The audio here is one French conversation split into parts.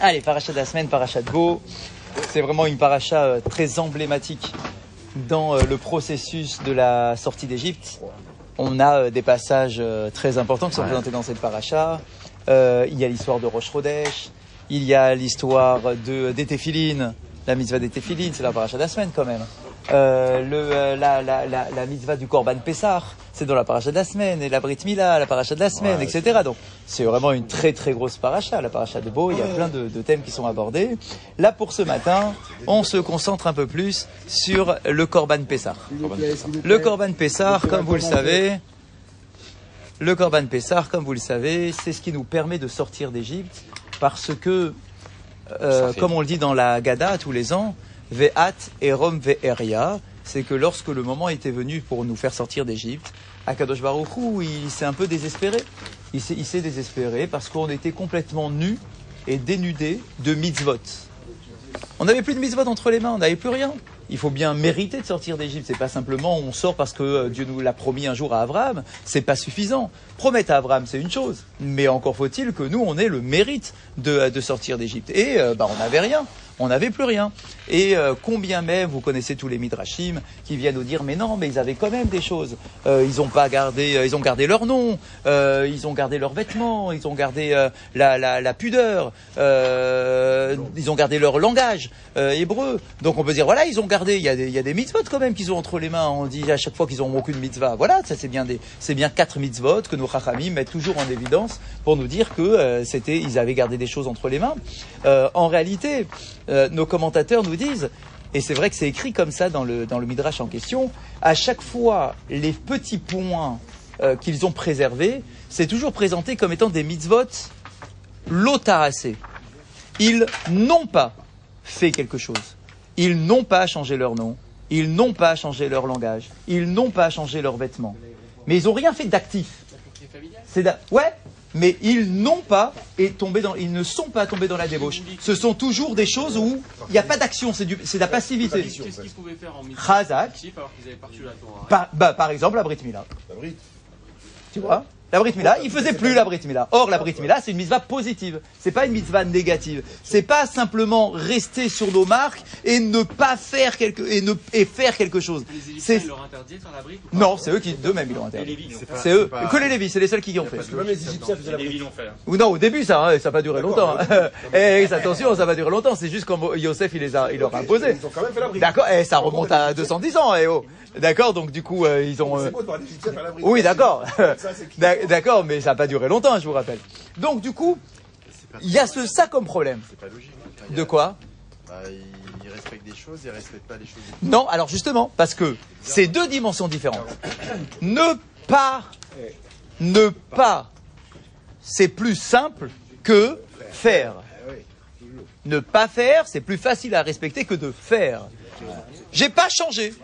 Allez, paracha de la semaine, paracha de Beau. C'est vraiment une paracha euh, très emblématique dans euh, le processus de la sortie d'Égypte. On a euh, des passages très importants qui sont présentés dans cette paracha. Euh, il y a l'histoire de Rosh Chodesh, il y a l'histoire de des Téphilines, la mitzvah des Téphilines, c'est la paracha de la semaine quand même. Euh, le, euh, la, la, la, la mitzvah du Korban Pessah, c'est dans la paracha de la semaine, et la Brit Mila, la paracha de la semaine, etc. Donc c'est vraiment une très très grosse paracha, la paracha de Beau, il y a plein de, de thèmes qui sont abordés. Là pour ce matin, on se concentre un peu plus sur le Korban Pessah. Le Korban Pessah, comme vous le savez, le Korban Pessah, comme vous le savez, c'est ce qui nous permet de sortir d'Égypte parce que, euh, comme on le dit dans la Gada tous les ans, Ve'at erom ve'eria, c'est que lorsque le moment était venu pour nous faire sortir d'Égypte, Akadosh Baruch Hu, il s'est un peu désespéré. Il s'est, désespéré parce qu'on était complètement nus et dénudés de mitzvot. On n'avait plus de mitzvot entre les mains, on n'avait plus rien. Il faut bien mériter de sortir d'Égypte. C'est pas simplement on sort parce que euh, Dieu nous l'a promis un jour à Abraham. C'est pas suffisant. Promettre à Abraham, c'est une chose. Mais encore faut-il que nous, on ait le mérite de, de sortir d'Égypte. Et euh, bah, on n'avait rien. On n'avait plus rien. Et euh, combien même, vous connaissez tous les midrashim qui viennent nous dire, mais non, mais ils avaient quand même des choses. Euh, ils ont pas gardé, euh, ils ont gardé leur nom, euh, ils ont gardé leurs vêtements, ils ont gardé euh, la, la, la pudeur, euh, ils ont gardé leur langage hébreu. Donc on peut dire, voilà, ils ont gardé. Il y a des, il y a des mitzvot quand même qu'ils ont entre les mains. On dit à chaque fois qu'ils ont aucune mitzvah. Voilà, ça c'est bien des, c'est bien quatre mitzvot que nos chachamim mettent toujours en évidence pour nous dire que c'était, ils avaient gardé des choses entre les mains. En réalité, euh, nos commentateurs nous disent, et c'est vrai que c'est écrit comme ça dans le, Midrash en question, à chaque fois, les petits points euh, qu'ils ont préservés, c'est toujours présenté comme étant des mitzvot lotarassés. Ils n'ont pas fait quelque chose. Ils n'ont pas changé leur nom. Ils n'ont pas changé leur langage. Ils n'ont pas changé leurs vêtements. Mais ils n'ont rien fait d'actif. C'est ouais, mais ils n'ont pas et tombé dans, ils ne sont pas tombés dans la débauche. Ce sont toujours des choses où il n'y a pas d'action, c'est du, c'est de la passivité. Qu'est-ce qu'ils pouvaient faire en milieu Chazak, alors qu'ils avaient pas reçu la Torah par, bah, par exemple la Brit Mila. Tu vois La Brit Mila, il faisait plus la Brit Mila. Or, la Brit Mila, c'est une mitzvah positive. C'est pas une mitzvah négative. C'est pas simplement rester sur nos marques et ne pas faire quelque, et ne, et faire quelque chose. Les Égyptiens, C'est, leur la non, c'est eux qui, d'eux-mêmes, ils l'ont interdit. C'est eux. Que les Lévis, c'est les seuls qui y ont fait. Parce que même les Égyptiens faisaient la fait. hein. Ou non, au début, ça, hein, ça n'a pas duré longtemps. hein. Eh, attention, ça va durer longtemps. C'est juste quand Yosef, il les a, il leur a imposé. Ils ont quand même fait la brique. D'accord, et ça remonte à 210 ans, eh oh. D'accord, donc du coup, euh, ils ont. euh, beau de voir la. Oui, d'accord. D'accord, mais ça n'a pas duré longtemps, je vous rappelle. Donc du coup, il y a ce, ça comme problème. C'est pas logique. De quoi Bah, ils, ils respectent des choses, ils respectent pas les choses. Non, alors justement, parce que c'est deux dimensions différentes. Ne pas, ne pas, c'est plus simple que faire. Ne pas faire, c'est plus facile à respecter que de faire. J'ai pas changé.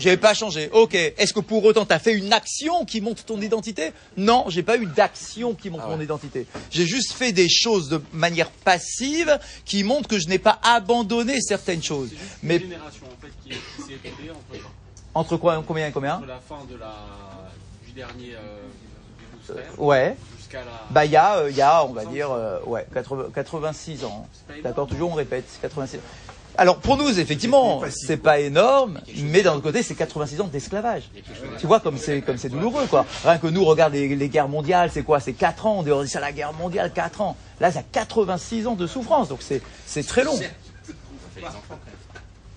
J'ai pas changé. Ok. Est-ce que pour autant tu as fait une action qui montre ton identité? Non, j'ai pas eu d'action qui montre mon identité. J'ai juste fait des choses de manière passive qui montrent que je n'ai pas abandonné certaines choses. Juste Mais une génération en fait qui, qui s'est écoulée entre, entre quoi, combien et combien? Entre la fin de la, du dernier euh, des frères Ouais. jusqu'à la. Bah il y a, euh, il y a, on va dire, euh, ouais, 80 86 ans. D'accord, toujours on répète, 86. Alors pour nous, effectivement, c'est pas énorme, mais d'un autre côté, c'est 86 ans d'esclavage. Tu vois comme c'est comme c'est douloureux quoi. Rien que nous, regarde les, les guerres mondiales, c'est quoi? C'est 4 ans. On dit ça la guerre mondiale, 4 ans. Là, ça 86 ans de souffrance, donc c'est c'est très long.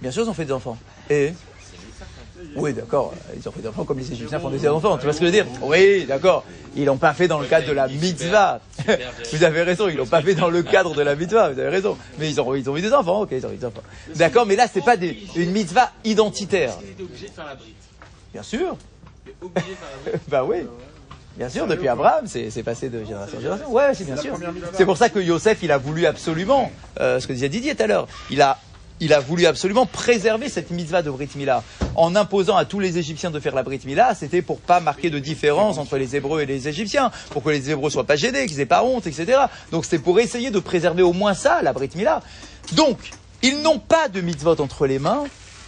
Bien sûr, ils ont fait des enfants. Et? Oui, d'accord. Ils ont fait des enfants comme les Égyptiens font des enfants. Tu vois ce que je veux dire Oui, d'accord. Ils l'ont pas fait dans le cadre de la mitzvah. Vous avez raison, ils l'ont pas fait dans le cadre de la mitzvah. Vous avez raison. Mais ils ont, ils ont eu des enfants. Ok, ils ont eu des enfants. D'accord, mais là, c'est pas des, une mitzvah identitaire. Bien sûr. Bah oui. Bien sûr, depuis Abraham, c'est c'est passé de génération en génération. Ouais, c'est bien sûr. C'est pour ça que Yosef, il a voulu absolument, euh, ce que disait Didier tout à l'heure, il a, il a voulu absolument préserver cette mitzvah de Brit Mila. En imposant à tous les Égyptiens de faire la Brit Mila, c'était pour pas marquer de différence entre les Hébreux et les Égyptiens, pour que les Hébreux soient pas gênés, qu'ils aient pas honte, etc. Donc c'est pour essayer de préserver au moins ça, la Brit Mila. Donc, ils n'ont pas de mitzvot entre les mains,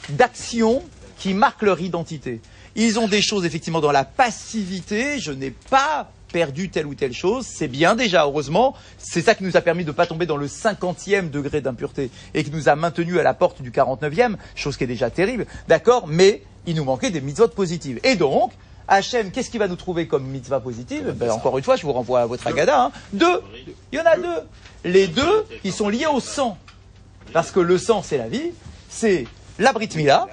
d'action qui marquent leur identité. Ils ont des choses effectivement dans la passivité. Je n'ai pas perdu telle ou telle chose, c'est bien déjà, heureusement. C'est ça qui nous a permis de ne pas tomber dans le cinquantième degré d'impureté et qui nous a maintenu à la porte du 49e, chose qui est déjà terrible, d'accord Mais il nous manquait des mitzvot positives. Et donc, Hachem, qu'est-ce qu'il va nous trouver comme mitzvah positive? Ben, Encore une fois, je vous renvoie à votre agada. Hein. Deux. Il y en a deux. Les deux qui sont liés au sang. Parce que le sang, c'est la vie. C'est la Brit Mila.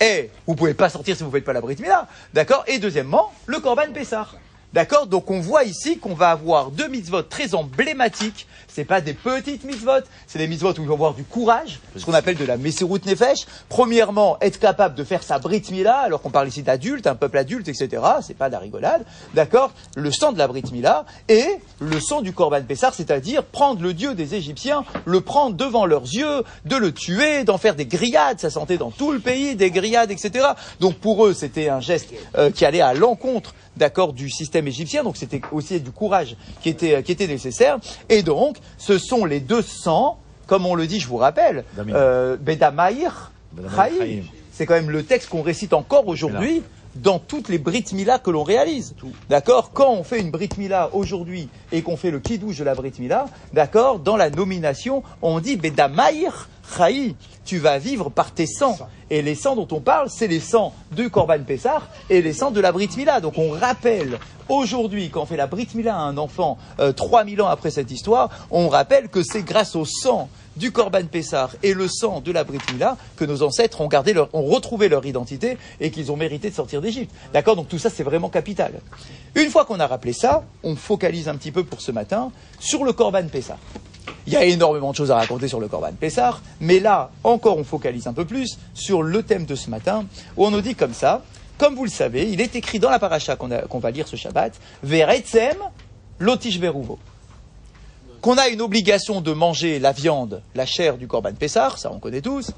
Et vous pouvez pas sortir si vous ne faites pas la Brit Mila. D'accord? Et deuxièmement, le Korban Pessah. D'accord Donc on voit ici qu'on va avoir deux mitzvot très emblématiques. C'est pas des petites mitzvot, c'est des mitzvot où il va avoir du courage, ce qu'on appelle de la Messerut Nefesh. Premièrement, être capable de faire sa Brit Mila, alors qu'on parle ici d'adulte, un peuple adulte, etc. C'est pas de la rigolade. D'accord Le sang de la Brit Mila et le sang du Korban Pessar, c'est-à-dire prendre le dieu des Égyptiens, le prendre devant leurs yeux, de le tuer, d'en faire des grillades. Ça sentait dans tout le pays, des grillades, etc. Donc pour eux, c'était un geste euh, qui allait à l'encontre d'accord du système égyptien, donc c'était aussi du courage qui était, qui était nécessaire. Et donc, ce sont les deux sangs, comme on le dit, je vous rappelle, euh, Bedamaïr. C'est quand même le texte qu'on récite encore aujourd'hui dans toutes les Brit Mila que l'on réalise. D'accord Quand on fait une Brit Mila aujourd'hui et qu'on fait le kidouche de la Brit Mila, d'accord Dans la nomination, on dit Bedamaïr Chaï, tu vas vivre par tes sangs. Et les sangs dont on parle, c'est les sangs du Korban Pessar et les sangs de la Brit Mila. Donc on rappelle aujourd'hui, quand on fait la Brit Mila à un enfant, euh, 3000 ans après cette histoire, on rappelle que c'est grâce au sang du Korban Pessar et le sang de la Brit Mila que nos ancêtres ont, gardé leur, ont retrouvé leur identité et qu'ils ont mérité de sortir d'Égypte. D'accord? Donc tout ça, c'est vraiment capital. Une fois qu'on a rappelé ça, on focalise un petit peu pour ce matin sur le Korban Pessar. Il y a énormément de choses à raconter sur le Corban Pessar, mais là, encore, on focalise un peu plus sur le thème de ce matin, où on nous dit comme ça, comme vous le savez, il est écrit dans la paracha qu'on va lire ce Shabbat, Veretzem lotish beruvo. Qu'on a une obligation de manger la viande, la chair du Corban Pessar, ça on connaît tous,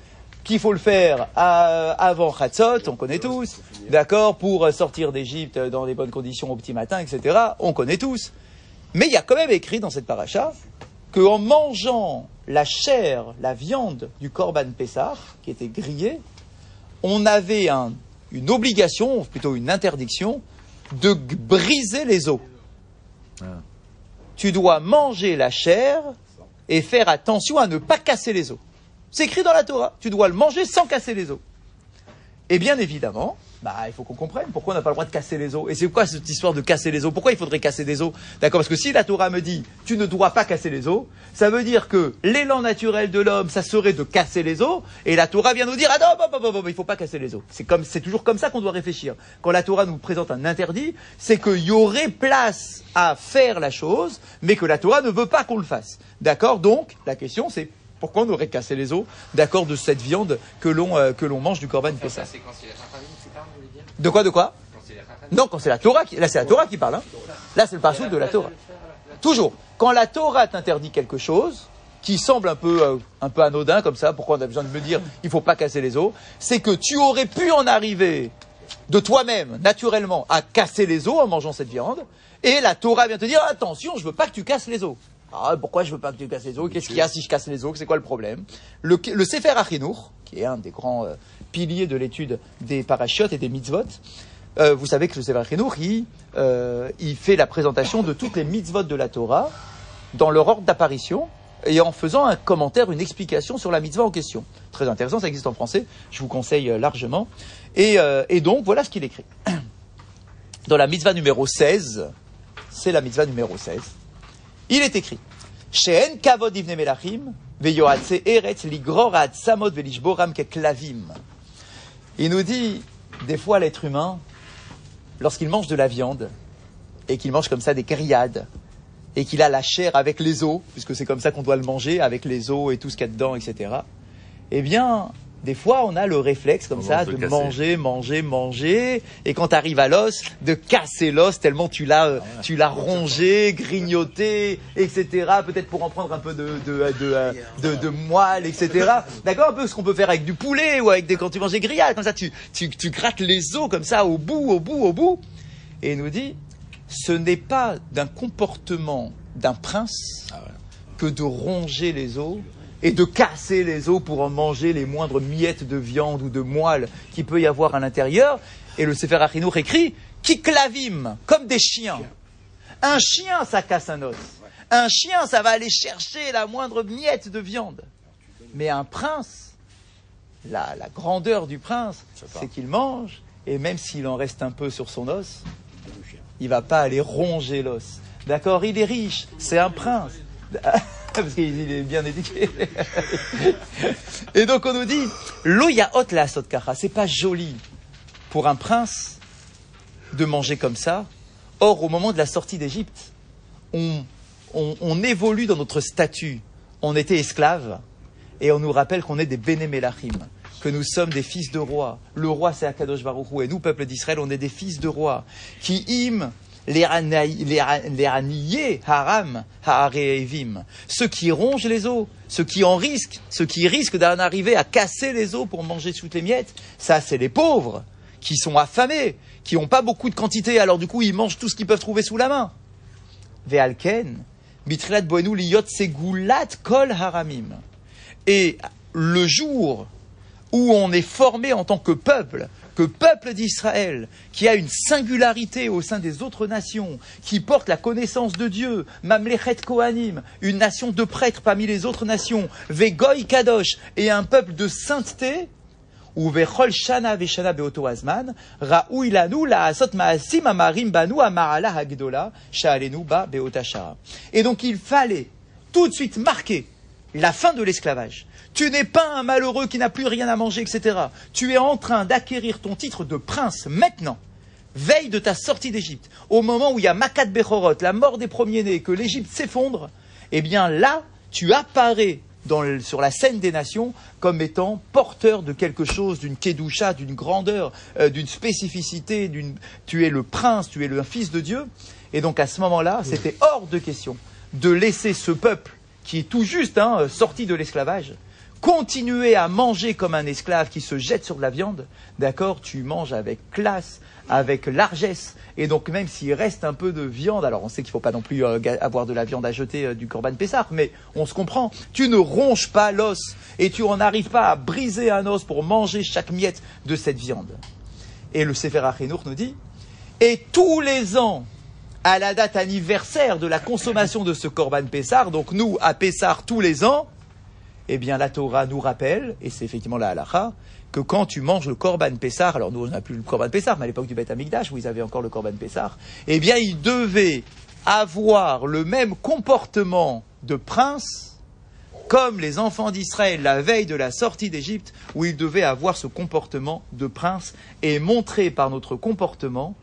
qu'il faut le faire avant Chatzot, on connaît tous, d'accord, pour sortir d'Égypte dans des bonnes conditions au petit matin, etc., on connaît tous. Mais il y a quand même écrit dans cette paracha qu'en mangeant la chair, la viande du Corban Pessar, qui était grillée, on avait une obligation, ou plutôt une interdiction, de briser les os. Ah. Tu dois manger la chair et faire attention à ne pas casser les os. C'est écrit dans la Torah. Tu dois le manger sans casser les os. Et bien évidemment, bah, il faut qu'on comprenne pourquoi on n'a pas le droit de casser les os. Et c'est quoi cette histoire de casser les os Pourquoi il faudrait casser des os D'accord Parce que si la Torah me dit tu ne dois pas casser les os, ça veut dire que l'élan naturel de l'homme, ça serait de casser les os. Et la Torah vient nous dire ah non, bon, bon, bon, il faut pas casser les os. C'est comme, c'est toujours comme ça qu'on doit réfléchir. Quand la Torah nous présente un interdit, c'est qu'il y aurait place à faire la chose, mais que la Torah ne veut pas qu'on le fasse. D'accord? Donc la question c'est pourquoi on aurait cassé les os, d'accord, de cette viande que l'on euh, que l'on mange du corban Pessah? De quoi, de quoi Non, quand c'est la Torah qui, là c'est la Torah qui parle. Hein. Là c'est le passage de la Torah. Toujours, quand la Torah t'interdit quelque chose qui semble un peu euh, un peu anodin comme ça, pourquoi on a besoin de me dire il faut pas casser les os, c'est que tu aurais pu en arriver de toi-même naturellement à casser les os en mangeant cette viande, et la Torah vient te dire attention, je veux pas que tu casses les os. Ah, pourquoi je veux pas que tu casses les os? Qu'est-ce qu'il y a si je casse les os? C'est quoi le problème? Le, le Sefer Achinour, qui est un des grands euh, piliers de l'étude des parachutes et des mitzvot, euh, vous savez que le Sefer il, euh, il fait la présentation de toutes les mitzvot de la Torah dans leur ordre d'apparition et en faisant un commentaire, une explication sur la mitzvah en question. Très intéressant, ça existe en français, je vous conseille largement. Et, donc, voilà ce qu'il écrit. Dans la mitzvah numéro 16, c'est la mitzvah numéro 16, il est écrit kavod melachim. Il nous dit, des fois l'être humain, lorsqu'il mange de la viande, et qu'il mange comme ça des grillades, et qu'il a la chair avec les os, puisque c'est comme ça qu'on doit le manger, avec les os et tout ce qu'il y a dedans, etc., eh bien, des fois, on a le réflexe comme ça de manger, manger, manger, et quand tu arrives à l'os, de casser l'os tellement tu l'as, euh, tu l'as rongé, grignoté, etc. Peut-être pour en prendre un peu de de, de, de, moelle, etc. D'accord, un peu ce qu'on peut faire avec du poulet ou avec des quand tu manges des grillades, comme ça, tu, tu, tu grattes les os comme ça au bout, au bout, au bout, et il nous dit, ce n'est pas d'un comportement d'un prince ah que de ronger les os et de casser les os pour en manger les moindres miettes de viande ou de moelle qu'il peut y avoir à l'intérieur. Et le Sefer Achinour écrit Kiklavim, comme des chiens. Un chien, ça casse un os. Un chien, ça va aller chercher la moindre miette de viande. Mais un prince, la, la grandeur du prince, c'est qu'il mange, et même s'il en reste un peu sur son os, il va pas aller ronger l'os. D'accord Il est riche, c'est un prince. Parce qu'il est bien éduqué. Et donc on nous dit, l'oyaot la sotkacha, c'est pas joli pour un prince de manger comme ça. Or, au moment de la sortie d'Égypte, on, évolue dans notre statut. On était esclaves et on nous rappelle qu'on est des bénémélachim, que nous sommes des fils de rois. Le roi, c'est Akadosh Baruch et nous, peuple d'Israël, on est des fils de rois qui himent les raniers haram haareevim, ceux qui rongent les os, ceux qui en risquent, ceux qui risquent d'en arriver à casser les os pour manger toutes les miettes, ça c'est les pauvres qui sont affamés, qui n'ont pas beaucoup de quantité, alors du coup ils mangent tout ce qu'ils peuvent trouver sous la main. Ve'alken, mitrilat boenu liyot segulat kol haramim. Et le jour où on est formé en tant que peuple, que peuple d'Israël, qui a une singularité au sein des autres nations, qui porte la connaissance de Dieu, Mamlechet Kohanim, une nation de prêtres parmi les autres nations, Vegoy Kadosh, et un peuple de sainteté, ou Vechol Shana Veshana Beoto Azman, Raoui Lanu Laasot Maasim Amarim Banu Amarala Hagdola, Sha'alenu Ba Beotashara. Et donc il fallait tout de suite marquer la fin de l'esclavage. Tu n'es pas un malheureux qui n'a plus rien à manger, etc. Tu es en train d'acquérir ton titre de prince maintenant, veille de ta sortie d'Égypte, au moment où il y a Makat Bechorot, la mort des premiers-nés, que l'Égypte s'effondre, eh bien là, tu apparais dans le- sur la scène des nations comme étant porteur de quelque chose, d'une kedusha, d'une grandeur, euh, d'une spécificité, d'une... tu es le prince, tu es le fils de Dieu. Et donc à ce moment-là, c'était hors de question de laisser ce peuple qui est tout juste hein, sorti de l'esclavage, continuer à manger comme un esclave qui se jette sur de la viande, d'accord, tu manges avec classe, avec largesse, et donc même s'il reste un peu de viande, alors on sait qu'il ne faut pas non plus euh, avoir de la viande à jeter euh, du Corban Pessar, mais on se comprend, tu ne ronges pas l'os, et tu en arrives pas à briser un os pour manger chaque miette de cette viande. Et le Sefer Achenour nous dit, et tous les ans, à la date anniversaire de la consommation de ce Corban Pessar, donc nous, à Pessar tous les ans, eh bien la Torah nous rappelle, et c'est effectivement la halacha, que quand tu manges le Corban Pessar, alors nous on n'a plus le Corban Pessar, mais à l'époque du Beth Amikdash, où ils avaient encore le Corban Pessar, eh bien ils devaient avoir le même comportement de prince comme les enfants d'Israël la veille de la sortie d'Égypte, où ils devaient avoir ce comportement de prince et montrer par notre comportement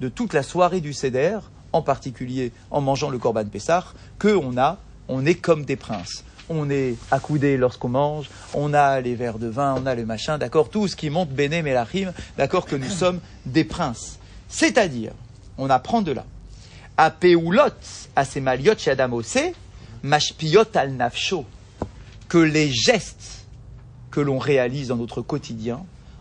de toute la soirée du Seder, en particulier en mangeant le Corban Pessar, qu'on a, on est comme des princes. On est accoudé lorsqu'on mange, on a les verres de vin, on a le machin, d'accord, tout ce qui monte Béné Melachim, d'accord, que nous sommes des princes. C'est-à-dire, on apprend de là. À Peulot, à ces maliot chez mashpiot al nafsho, que les gestes que l'on réalise dans notre quotidien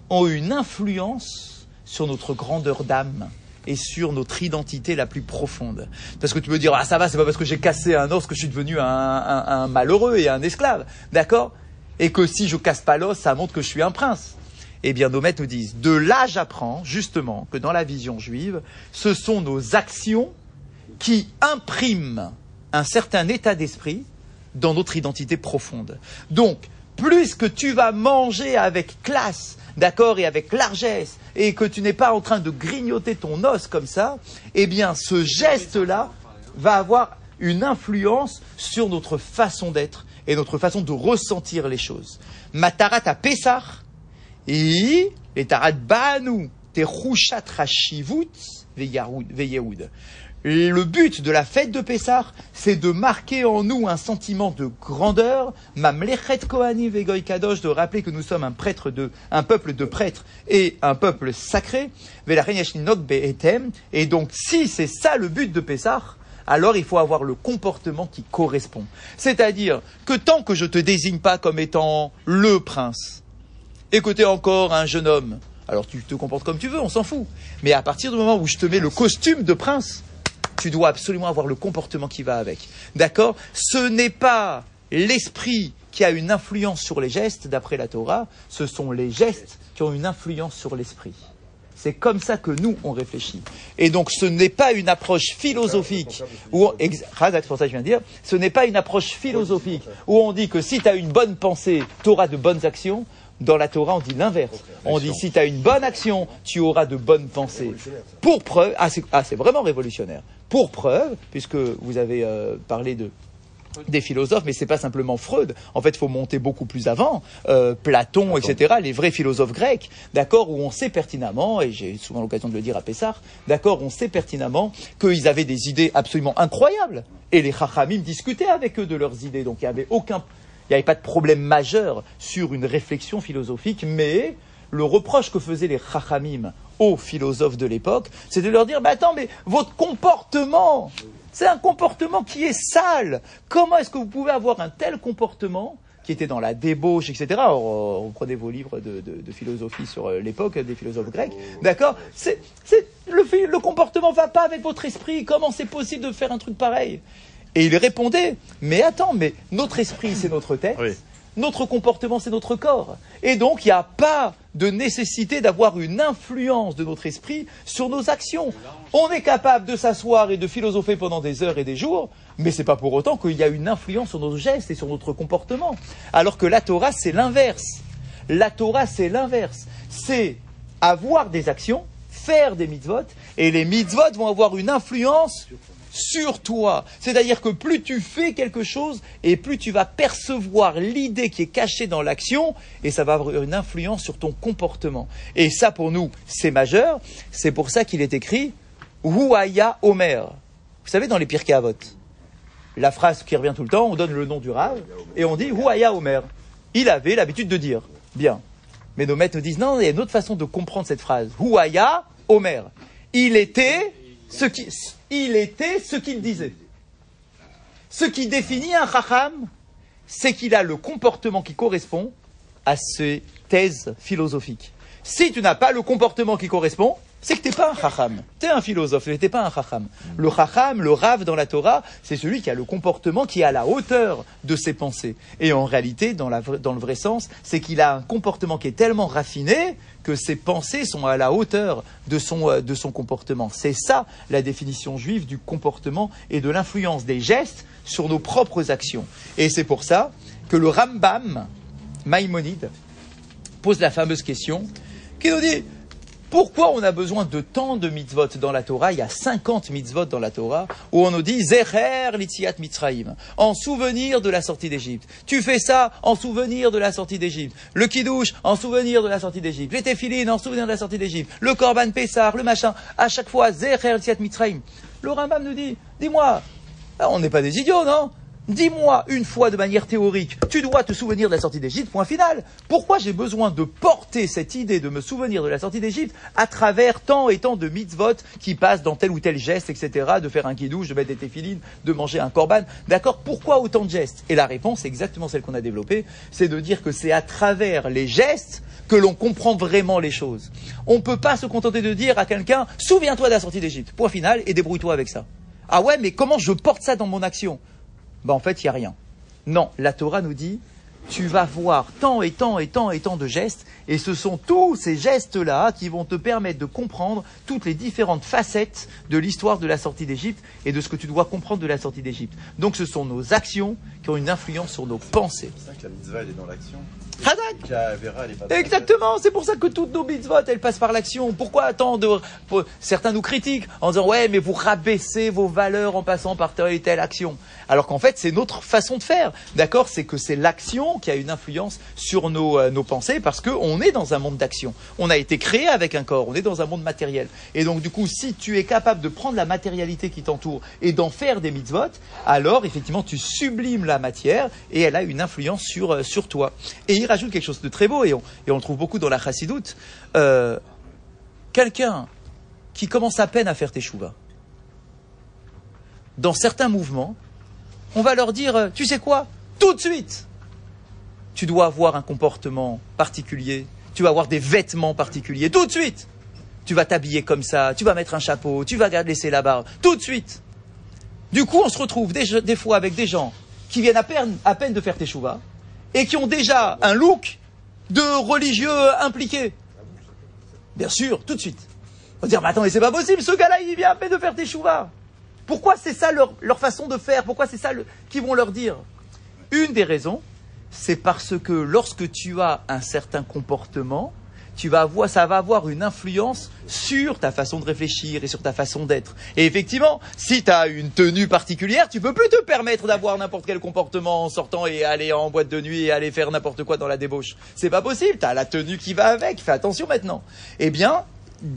ont une influence sur notre grandeur d'âme et sur notre identité la plus profonde. Parce que tu peux dire, ah ça va, c'est pas parce que j'ai cassé un os que je suis devenu un, un- malheureux et un esclave, d'accord? Et que si je casse pas l'os, ça montre que je suis un prince. Eh bien, nos maîtres nous disent, de là j'apprends justement que dans la vision juive, ce sont nos actions qui impriment un certain état d'esprit dans notre identité profonde. Donc, plus que tu vas manger avec classe, d'accord, et avec largesse, et que tu n'es pas en train de grignoter ton os comme ça, eh bien, ce geste-là va avoir une influence sur notre façon d'être et notre façon de ressentir les choses. Matarat à Pessah, et les tarat banu, te rashivut veyehoud. Le but de la fête de Pessah, c'est de marquer en nous un sentiment de grandeur, mamlechet kohani vegoy kadosh, de rappeler que nous sommes un prêtre de, un peuple de prêtres et un peuple sacré. Et donc, si c'est ça le but de Pessah, alors il faut avoir le comportement qui correspond. C'est-à-dire que tant que je te désigne pas comme étant le prince, et encore un jeune homme, alors tu te comportes comme tu veux, on s'en fout. Mais à partir du moment où je te mets le costume de prince, tu dois absolument avoir le comportement qui va avec. D'accord? Ce n'est pas l'esprit qui a une influence sur les gestes, d'après la Torah, ce sont les gestes qui ont une influence sur l'esprit. C'est comme ça que nous, on réfléchit. Et donc, ce n'est pas une approche philosophique, où on, pour ça que je viens de dire, ce n'est pas une approche philosophique, où on dit que si tu as une bonne pensée, tu auras de bonnes actions. Dans la Torah, on dit l'inverse. On dit si tu as une bonne action, tu auras de bonnes pensées. Pour preuve, ah c'est ah, vraiment révolutionnaire. Pour preuve, puisque vous avez euh, parlé de, des philosophes, mais c'est pas simplement Freud. En fait, il faut monter beaucoup plus avant, euh, Platon, etc., les vrais philosophes grecs, d'accord, où on sait pertinemment, et j'ai souvent l'occasion de le dire à Pessar, d'accord, on sait pertinemment qu'ils avaient des idées absolument incroyables, et les Chachamim discutaient avec eux de leurs idées, donc il n'y avait aucun, n'y avait pas de problème majeur sur une réflexion philosophique, mais le reproche que faisaient les Chachamim aux philosophes de l'époque, c'est de leur dire, bah attends, mais votre comportement, c'est un comportement qui est sale. Comment est-ce que vous pouvez avoir un tel comportement qui était dans la débauche, etc. Alors, euh, reprenez vos livres de, philosophie sur euh, l'époque des philosophes grecs, d'accord? Le, le comportement va pas avec votre esprit. Comment c'est possible de faire un truc pareil? Et il répondait, mais attends, mais notre esprit c'est notre tête. Oui. Notre comportement, c'est notre corps. Et donc, il n'y a pas de nécessité d'avoir une influence de notre esprit sur nos actions. On est capable de s'asseoir et de philosopher pendant des heures et des jours, mais c'est pas pour autant qu'il y a une influence sur nos gestes et sur notre comportement. Alors que la Torah, c'est l'inverse. La Torah, c'est l'inverse. C'est avoir des actions, faire des mitzvot, et les mitzvot vont avoir une influence sur toi. C'est-à-dire que plus tu fais quelque chose, et plus tu vas percevoir l'idée qui est cachée dans l'action, et ça va avoir une influence sur ton comportement. Et ça, pour nous, c'est majeur. C'est pour ça qu'il est écrit Huaya Omer. Vous savez, dans les Pirkei Avot, la phrase qui revient tout le temps, on donne le nom du Rav, et on dit Huaya Omer. Il avait l'habitude de dire. Bien. Mais nos maîtres nous disent non, il y a une autre façon de comprendre cette phrase. Huaya Omer. Il était ce qui, il était ce qu'il disait. Ce qui définit un chacham, c'est qu'il a le comportement qui correspond à ses thèses philosophiques. Si tu n'as pas le comportement qui correspond, c'est que tu n'es pas un chacham. Tu es un philosophe, mais tu n'es pas un chacham. Le chacham, le rav dans la Torah, c'est celui qui a le comportement qui est à la hauteur de ses pensées. Et en réalité, dans, la dans le vrai sens, c'est qu'il a un comportement qui est tellement raffiné que ses pensées sont à la hauteur de son, euh, de son comportement. C'est ça la définition juive du comportement et de l'influence des gestes sur nos propres actions. Et c'est pour ça que le Rambam, Maïmonide, pose la fameuse question qui nous dit pourquoi on a besoin de tant de mitzvot dans la Torah? Il y a 50 mitzvot dans la Torah où on nous dit Zecher litziat mitzraim, en souvenir de la sortie d'Égypte. Tu fais ça en souvenir de la sortie d'Égypte. Le kiddush en souvenir de la sortie d'Égypte. Les téphilines en souvenir de la sortie d'Égypte. Le korban pessar, le machin. À chaque fois Zecher litziat mitzraim. Le Rambam nous dit Dis-moi, ah, on n'est pas des idiots, non? Dis-moi une fois de manière théorique, tu dois te souvenir de la sortie d'Égypte, point final. Pourquoi j'ai besoin de porter cette idée de me souvenir de la sortie d'Égypte à travers tant et tant de mitzvot qui passent dans tel ou tel geste, etc., de faire un kidouche, de mettre des téphilines, de manger un korban? D'accord Pourquoi autant de gestes? Et la réponse, exactement celle qu'on a développée, c'est de dire que c'est à travers les gestes que l'on comprend vraiment les choses. On ne peut pas se contenter de dire à quelqu'un, souviens-toi de la sortie d'Égypte, point final, et débrouille-toi avec ça. Ah ouais, mais comment je porte ça dans mon action? Ben, en fait, il n'y a rien. Non, la Torah nous dit, tu vas voir tant et tant et tant et tant de gestes, et ce sont tous ces gestes-là qui vont te permettre de comprendre toutes les différentes facettes de l'histoire de la sortie d'Égypte et de ce que tu dois comprendre de la sortie d'Égypte. Donc ce sont nos actions qui ont une influence sur nos pensées. C'est ça que la mitzvah, elle est dans l'action. Exactement, c'est pour ça que toutes nos mitzvot, elles passent par l'action. Pourquoi attendre pour- Certains nous critiquent en disant ouais, mais vous rabaissez vos valeurs en passant par telle et telle action. Alors qu'en fait, c'est notre façon de faire. D'accord? C'est que c'est l'action qui a une influence sur nos, euh, nos pensées parce qu'on est dans un monde d'action. On a été créé avec un corps, on est dans un monde matériel. Et donc, du coup, si tu es capable de prendre la matérialité qui t'entoure et d'en faire des mitzvot, alors effectivement, tu sublimes la matière et elle a une influence sur, euh, sur toi. Et il rajoute quelque chose de très beau, et on, et on le trouve beaucoup dans la chassidoute. Euh, Quelqu'un qui commence à peine à faire tes chouvas, dans certains mouvements, on va leur dire, tu sais quoi, tout de suite, tu dois avoir un comportement particulier, tu vas avoir des vêtements particuliers, tout de suite. Tu vas t'habiller comme ça, tu vas mettre un chapeau, tu vas laisser la barbe, tout de suite. Du coup, on se retrouve des, fois avec des gens qui viennent à peine, de faire tes chouvas et qui ont déjà un look de religieux impliqué. Bien sûr, tout de suite. On va dire, mais attends, mais c'est pas possible, ce gars-là, il vient à peine de faire tes chouvas. Pourquoi c'est ça leur, façon de faire? Pourquoi c'est ça qu'ils vont leur dire? Une des raisons, c'est parce que lorsque tu as un certain comportement, tu vas avoir, ça va avoir une influence sur ta façon de réfléchir et sur ta façon d'être. Et effectivement, si tu as une tenue particulière, tu peux plus te permettre d'avoir n'importe quel comportement en sortant et aller en boîte de nuit et aller faire n'importe quoi dans la débauche. C'est pas possible, tu as la tenue qui va avec, fais attention maintenant. Eh bien,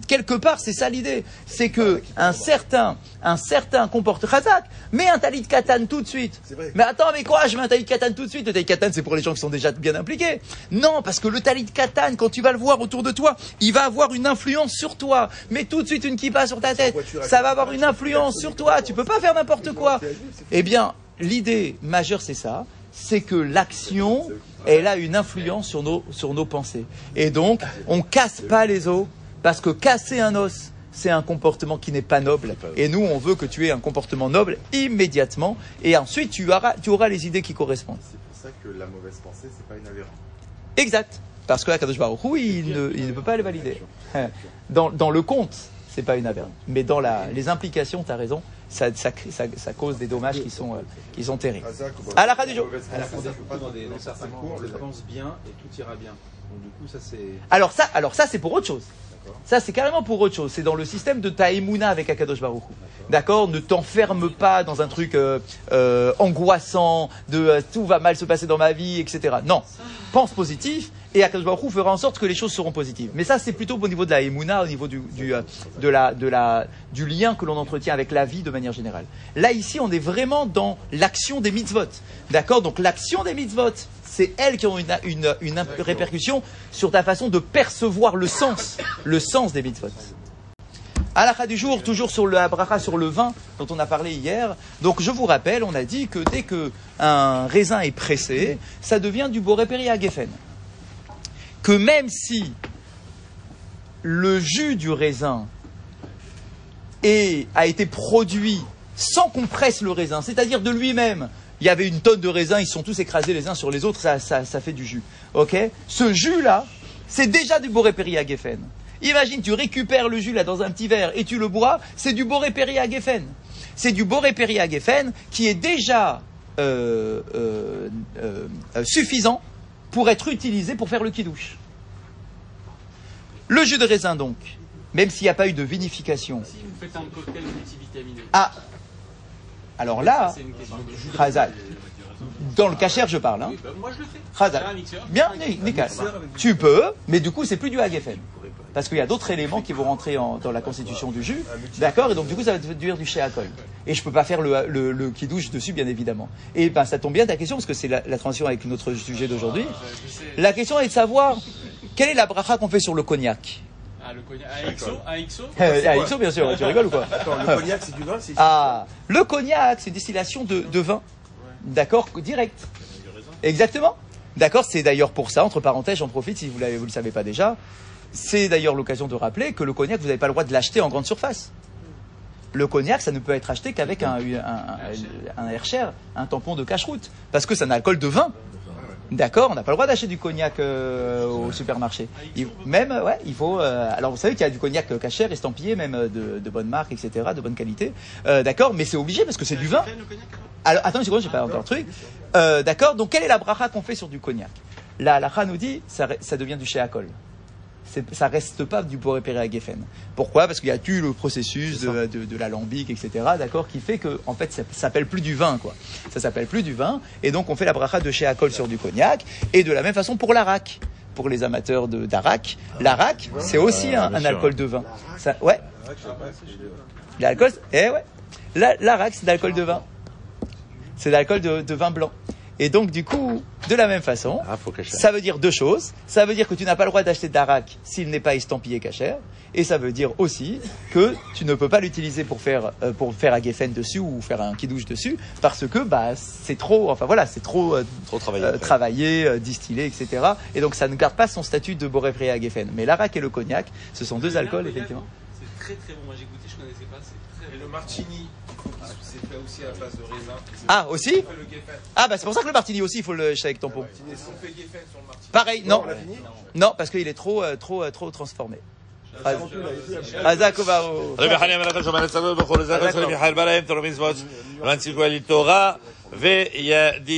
quelque part, c'est ça l'idée. C'est que un certain, un certain comportement Khazak, mets un talit katan tout de suite. Mais attends, mais quoi Je mets un talit katan tout de suite? Le talit katan, c'est pour les gens qui sont déjà bien impliqués. Non, parce que le talit katan, quand tu vas le voir autour de toi, il va avoir une influence sur toi. Mets tout de suite une kippa sur ta tête. Ça va avoir une influence sur toi. Tu peux pas faire n'importe quoi. Eh bien, l'idée majeure, c'est ça. C'est que l'action, elle a une influence sur nos, sur nos pensées. Et donc, on casse pas les os, parce que casser un os, c'est un comportement qui n'est pas noble. Et nous, on veut que tu aies un comportement noble immédiatement. Et ensuite, tu auras, tu auras les idées qui correspondent. C'est pour ça que la mauvaise pensée, c'est pas une aberration. Exact. Parce que Akadosh Baruch Hu, il ne, il ne peut pas les valider. Dans, dans le compte, c'est pas une aberration. Mais dans la, les implications, tu as raison, ça, ça, ça, ça cause des dommages qui sont, euh, qui sont terribles. Va- À la la pas dans, des, dans donner certains cours, Hazak. pense bien et tout ira bien. Donc du coup, ça c'est. Alors ça, alors ça c'est pour autre chose. Ça, c'est carrément pour autre chose. C'est dans le système de ta émouna avec Akadosh Baruch. D'accord Ne t'enferme pas dans un truc euh, euh, angoissant, de euh, tout va mal se passer dans ma vie, etc. Non. Pense positif et Akadosh Baruch fera en sorte que les choses seront positives. Mais ça, c'est plutôt au niveau de la émouna, au niveau du, du, de la, de la, du lien que l'on entretient avec la vie de manière générale. Là, ici, on est vraiment dans l'action des mitzvot. D'accord Donc l'action des mitzvot, c'est elles qui ont une, une, une imp- répercussion sur ta façon de percevoir le sens, le sens des mitzvot. Halakha du jour, toujours sur le abracha, sur le vin dont on a parlé hier. Donc je vous rappelle, on a dit que dès que un raisin est pressé, ça devient du borépéri à Geffen. Que même si le jus du raisin est- a été produit sans qu'on presse le raisin, c'est-à-dire de lui-même. Il y avait une tonne de raisins, ils sont tous écrasés les uns sur les autres, ça, ça, ça fait du jus. Ok Ce jus-là, c'est déjà du borépéri à Geffen. Imagine, tu récupères le jus là dans un petit verre et tu le bois, c'est du borépéri à Geffen. C'est du borépéri à Geffen qui est déjà euh, euh, euh, euh, suffisant pour être utilisé pour faire le kidouche. Le jus de raisin donc, même s'il n'y a pas eu de vinification. Si vous faites un cocktail multivitaminé, Ah Alors là. Dans le cachère, je parle. Hein. Oui, bah, moi je le fais. Khazak. J'ai un mixeur. Bien, ni- nickel. Tu peux, mais du coup, c'est plus du Hagefen. Parce qu'il y a d'autres éléments qui vont rentrer en- dans la constitution du jus. D'accord? Et donc, du coup, ça va devenir du chéakol. Et je peux pas faire le, le, le kidouche dessus, bien évidemment. Et ben, ça tombe bien ta question, parce que c'est la, la transition avec notre sujet d'aujourd'hui. Sais. La question est de savoir quelle est la bracha qu'on fait sur le cognac? Ah, le cognac. Un XO Un XO Euh, à XO, bien sûr, tu rigoles ou quoi Attends, le cognac, c'est du vin c'est Ah, le cognac, c'est une distillation de, de vin. D'accord, direct. Exactement. D'accord, c'est d'ailleurs pour ça, entre parenthèses, j'en profite si vous ne vous le savez pas déjà. C'est d'ailleurs l'occasion de rappeler que le cognac, vous n'avez pas le droit de l'acheter en grande surface. Le cognac, ça ne peut être acheté qu'avec un, un, un, un un tampon de cache-route, parce que c'est un alcool de vin. D'accord, on n'a pas le droit d'acheter du cognac euh, au supermarché. Même, ouais, il faut. euh, alors vous savez qu'il y a du cognac euh, cachère, estampillé, même de, bonne marque, etc., de bonne qualité. D'accord, mais c'est obligé parce que c'est du vin. Alors, attends une seconde, j'ai pas encore le truc. D'accord, donc quelle est la bracha qu'on fait sur du cognac? La halakha nous dit, ça, devient du chéakol. Ça reste pas du borépéré à Geffen. Pourquoi? Parce qu'il y a eu le processus de, de, de l'alambic, etc., d'accord, qui fait que, en fait, ça s'appelle plus du vin, quoi. Ça s'appelle plus du vin, et donc on fait la bracha de chéakol sur du cognac, et de la même façon pour l'arak. Pour les amateurs de- d'arak, l'arak, c'est aussi un, un alcool de vin. Ça, ouais, L'alcool, eh ouais. La- L'arac, c'est de l'alcool de vin. C'est de l'alcool de, de vin blanc. Et donc, du coup, de la même façon, Ah, ça veut dire deux choses. Ça veut dire que tu n'as pas le droit d'acheter d'arac s'il n'est pas estampillé cachère. Et ça veut dire aussi que tu ne peux pas l'utiliser pour faire, euh, pour faire un geffen dessus ou faire un kidouche dessus parce que, bah, c'est trop, enfin voilà, c'est trop, euh, Trop travaillé. euh, travaillé, euh, distillé, etc. Et donc, ça ne garde pas son statut de borépré à geffen. Mais l'arac et le cognac, ce sont deux alcools, effectivement. C'est très très bon. Moi j'ai goûté, je connaissais pas. C'est très Et le martini, c'est fait aussi à base de raisin. C'est Ah, aussi fait le Geffen. Ah, bah c'est pour ça que le martini aussi, il faut le jeter avec tampon. Est-ce qu'on fait Geffen sur le martini Pareil, non. On l'a fini Non, parce qu'il est trop, euh, trop, euh, trop transformé. Hazak Obaru. רבי חניה מלאכה שומר הצדות וכו' לזכר של מיכאל בלהם תורמים זמות ומנציחו אל תורה וידיד